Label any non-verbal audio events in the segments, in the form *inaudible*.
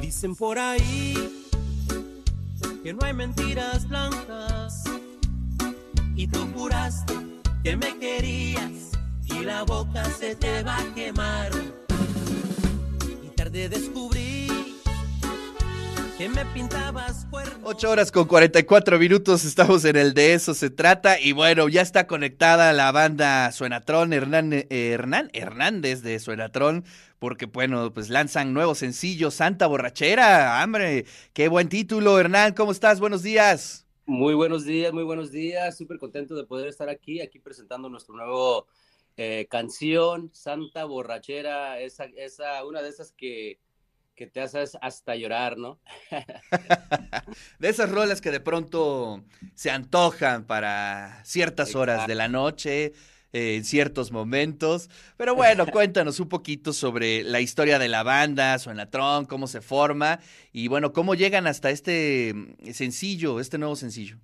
Dicen por ahí que no hay mentiras blancas y tú juraste que me querías y la boca se te va a quemar. Y tarde descubrí que me pintabas cuernos. 8 horas con 44 minutos, estamos en el de eso se trata. Y bueno, ya está conectada la banda Suenatrón, Hernán, eh, Hernán Hernández de Suenatrón, porque bueno, pues lanzan nuevo sencillo, Santa Borrachera. Hombre, qué buen título, Hernán, ¿cómo estás? Buenos días. Muy buenos días, muy buenos días. Súper contento de poder estar aquí, aquí presentando nuestro nuevo eh, canción, Santa Borrachera, esa, esa, una de esas que, que te haces hasta llorar, ¿no? *laughs* de esas rolas que de pronto se antojan para ciertas horas de la noche, eh, en ciertos momentos. Pero bueno, *laughs* cuéntanos un poquito sobre la historia de la banda, Suenatron, cómo se forma y bueno, cómo llegan hasta este mm, sencillo, este nuevo sencillo.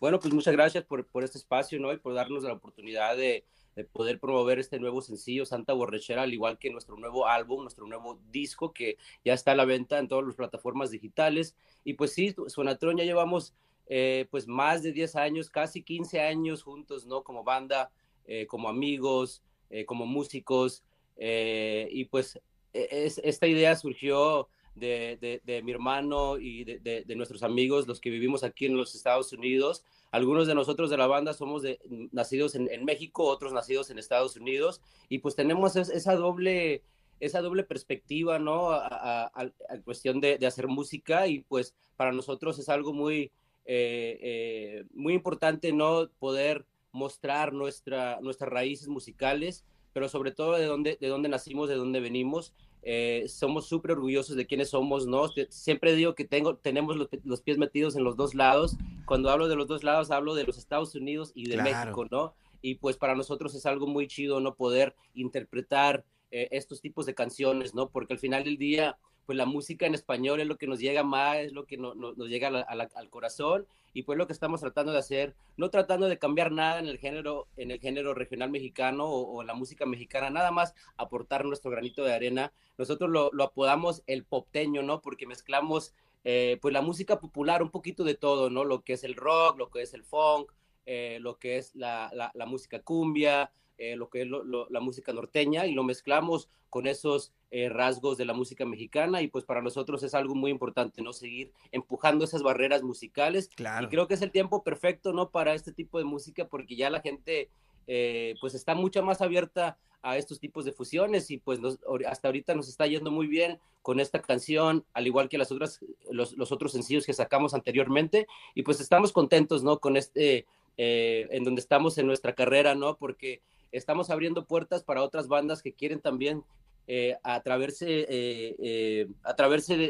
Bueno, pues muchas gracias por, por este espacio, ¿no? Y por darnos la oportunidad de, de poder promover este nuevo sencillo, Santa Borrachera, al igual que nuestro nuevo álbum, nuestro nuevo disco que ya está a la venta en todas las plataformas digitales. Y pues sí, Suenatron ya llevamos eh, pues más de 10 años, casi 15 años juntos, ¿no? Como banda, eh, como amigos, eh, como músicos. Y pues e, es, esta idea surgió de, de, mi hermano y de, de, nuestros amigos, los que vivimos aquí en los Estados Unidos. Algunos de nosotros de la banda somos nacidos en, en, México, otros nacidos en Estados Unidos. Y pues tenemos esa doble esa doble perspectiva, ¿no? A, a, cuestión de, de, hacer música y pues para nosotros es algo muy, eh, eh, muy importante, ¿no? Poder mostrar nuestra, nuestras raíces musicales, pero sobre todo de dónde, de dónde nacimos, de dónde venimos. Eh, somos súper orgullosos de quiénes somos, ¿no? Siempre digo que tengo, tenemos los, los, pies metidos en los dos lados. Cuando hablo de los dos lados, hablo de los Estados Unidos y de claro. México, ¿no? Y pues para nosotros es algo muy chido, ¿no? Poder interpretar eh, estos tipos de canciones, ¿no? Porque al final del día, pues la música en español es lo que nos llega más, es lo que no, no, nos llega al corazón y pues lo que estamos tratando de hacer, no tratando de cambiar nada en el género, en el género regional mexicano o, o la música mexicana, nada más aportar nuestro granito de arena. Nosotros lo, apodamos el popteño, ¿no? Porque mezclamos eh, pues la música popular, un poquito de todo, ¿no? Lo que es el rock, lo que es el funk, eh, lo que es la música cumbia, eh, lo que es lo, lo, la música norteña y lo mezclamos con esos eh, rasgos de la música mexicana y pues para nosotros es algo muy importante, ¿no? Seguir empujando esas barreras musicales. Claro. Y creo que es el tiempo perfecto, ¿no? Para este tipo de música porque ya la gente eh, pues está mucho más abierta a estos tipos de fusiones y pues nos, hasta ahorita nos está yendo muy bien con esta canción, al igual que las otras, los, los otros sencillos que sacamos anteriormente y pues estamos contentos, ¿no? Con este, eh, en donde estamos en nuestra carrera, ¿no? Porque estamos abriendo puertas para otras bandas que quieren también eh, atraverse, eh, eh,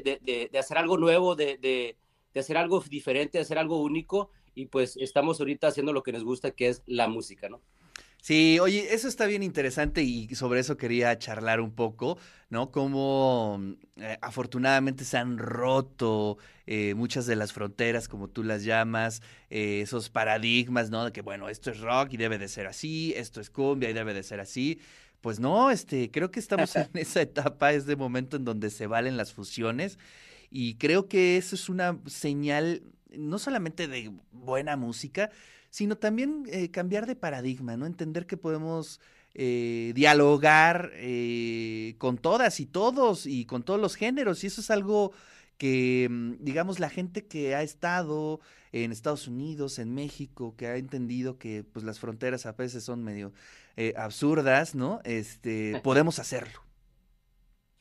de, de, hacer algo nuevo, de, hacer algo diferente, de hacer algo único, y pues estamos ahorita haciendo lo que nos gusta, que es la música, ¿no? Sí, oye, eso está bien interesante y sobre eso quería charlar un poco, ¿no? Cómo eh, afortunadamente se han roto eh, muchas de las fronteras, como tú las llamas, eh, esos paradigmas, ¿no? De que, bueno, esto es rock y debe de ser así, esto es cumbia y debe de ser así. Pues no, este, creo que estamos *laughs* en *laughs* esa etapa, es de momento en donde se valen las fusiones y creo que eso es una señal no solamente de buena música, sino también eh, cambiar de paradigma, ¿no? Entender que podemos eh, dialogar eh, con todas y todos y con todos los géneros, y eso es algo que, mm, digamos, la gente que ha estado en Estados Unidos, en México, que ha entendido que pues las fronteras a veces son medio eh, absurdas, ¿no? Este, *laughs* podemos hacerlo.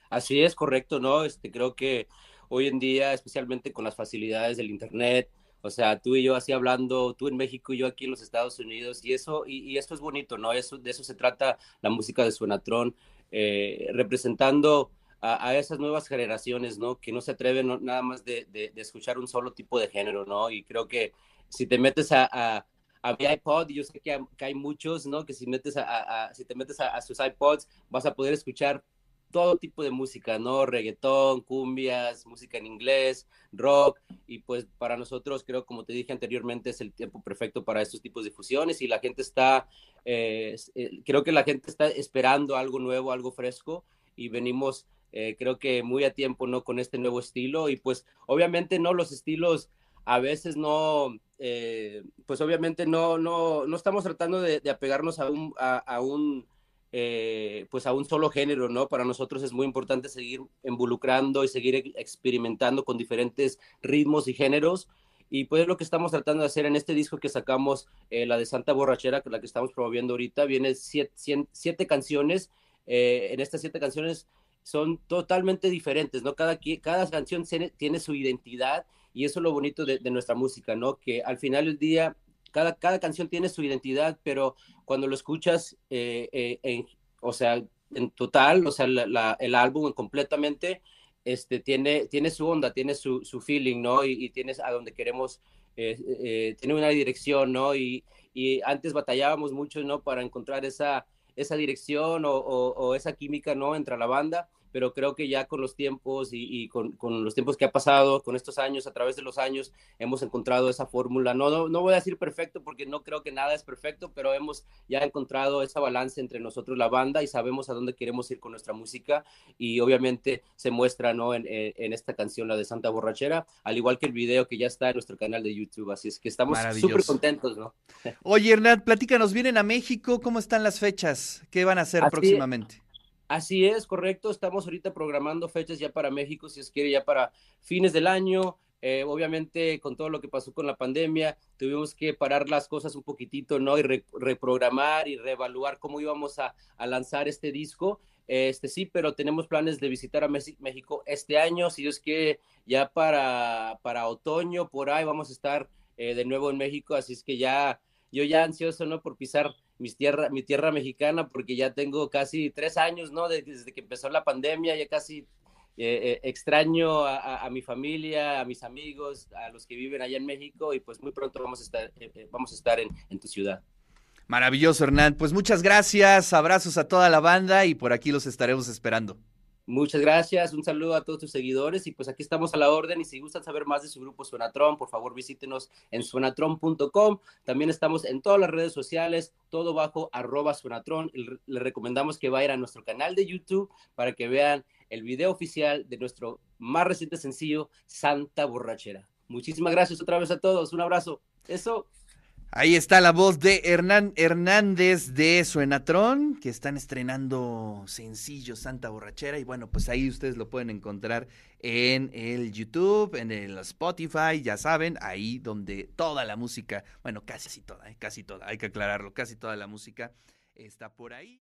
Así es, correcto, ¿no? Este, creo que hoy en día, especialmente con las facilidades del Internet, o sea, tú y yo así hablando, tú en México y yo aquí en los Estados Unidos, y eso, y, y es bonito, ¿no? De eso se trata la música de Suenatrón, eh, representando a, esas nuevas generaciones, ¿no? Que no se atreven nada más de, escuchar un solo tipo de género, ¿no? Y creo que si te metes a, a a mi iPod, yo sé que hay, muchos, ¿no? Que si, metes a, si te metes a, sus iPods, vas a poder escuchar todo tipo de música, ¿no? Reggaetón, cumbias, música en inglés, rock, y pues para nosotros, creo, como te dije anteriormente, es el tiempo perfecto para estos tipos de fusiones y la gente está, eh, eh, creo que la gente está esperando algo nuevo, algo fresco, y venimos eh, creo que muy a tiempo, ¿no? Con este nuevo estilo y pues obviamente, ¿no? Los estilos a veces no, eh, pues obviamente no, no, no estamos tratando de, apegarnos a un, a, un eh, pues a un solo género, ¿no? Para nosotros es muy importante seguir involucrando y seguir experimentando con diferentes ritmos y géneros. Y pues lo que estamos tratando de hacer en este disco que sacamos, eh, la de Santa Borrachera, que la que estamos promoviendo ahorita, viene siete, siete canciones. en estas siete canciones son totalmente diferentes, ¿no? Cada, cada canción tiene su identidad y eso es lo bonito de, nuestra música, ¿no? Que al final del día, cada, cada canción tiene su identidad, pero cuando lo escuchas, eh, eh, en, o sea, en total, o sea, el álbum completamente, este, tiene, tiene su onda, tiene su, su feeling, ¿no? Y, y, tienes a donde queremos, eh, tiene una dirección, ¿no? Y, y, antes batallábamos mucho, ¿no? Para encontrar esa, esa dirección o, o esa química, ¿no? Entre la banda pero creo que ya con los tiempos y, con, los tiempos que ha pasado, con estos años, a través de los años, hemos encontrado esa fórmula. No, no, voy a decir perfecto porque no creo que nada es perfecto, pero hemos ya encontrado esa balance entre nosotros, la banda, y sabemos a dónde queremos ir con nuestra música. Y obviamente se muestra ¿no? en, esta canción, la de Santa Borrachera, al igual que el video que ya está en nuestro canal de YouTube. Así es que estamos súper contentos, ¿no? Oye, Hernán, platícanos, ¿vienen a México? ¿Cómo están las fechas? ¿Qué van a hacer próximamente? Así es, correcto. Estamos ahorita programando fechas ya para México, si es quiere, ya para fines del año. Eh, obviamente, con todo lo que pasó con la pandemia, tuvimos que parar las cosas un poquitito, ¿no? Y reprogramar y reevaluar cómo íbamos a, lanzar este disco. Este sí, pero tenemos planes de visitar a México este año, si es que ya para, para otoño, por ahí vamos a estar eh, de nuevo en México, así es que ya, yo ya ansioso, ¿no? Por pisar mi tierra, mi tierra mexicana, porque ya tengo casi tres años, ¿no? Desde que empezó la pandemia, ya casi eh, eh, extraño a, mi familia, a mis amigos, a los que viven allá en México y pues muy pronto vamos a estar, eh, vamos a estar en, en tu ciudad. Maravilloso, Hernán. Pues muchas gracias, abrazos a toda la banda y por aquí los estaremos esperando. Muchas gracias, un saludo a todos tus seguidores y pues aquí estamos a la orden y si gustan saber más de su grupo Suenatron, por favor visítenos en suenatron.com. También estamos en todas las redes sociales, todo bajo arroba Suenatron. Le recomendamos que vayan a nuestro canal de YouTube para que vean el video oficial de nuestro más reciente sencillo, Santa Borrachera. Muchísimas gracias otra vez a todos, un abrazo. Eso. Ahí está la voz de Hernán Hernández de Suenatrón, que están estrenando sencillo Santa Borrachera. Y bueno, pues ahí ustedes lo pueden encontrar en el YouTube, en el Spotify, ya saben, ahí donde toda la música, bueno, casi toda, eh, casi toda, hay que aclararlo, casi toda la música está por ahí.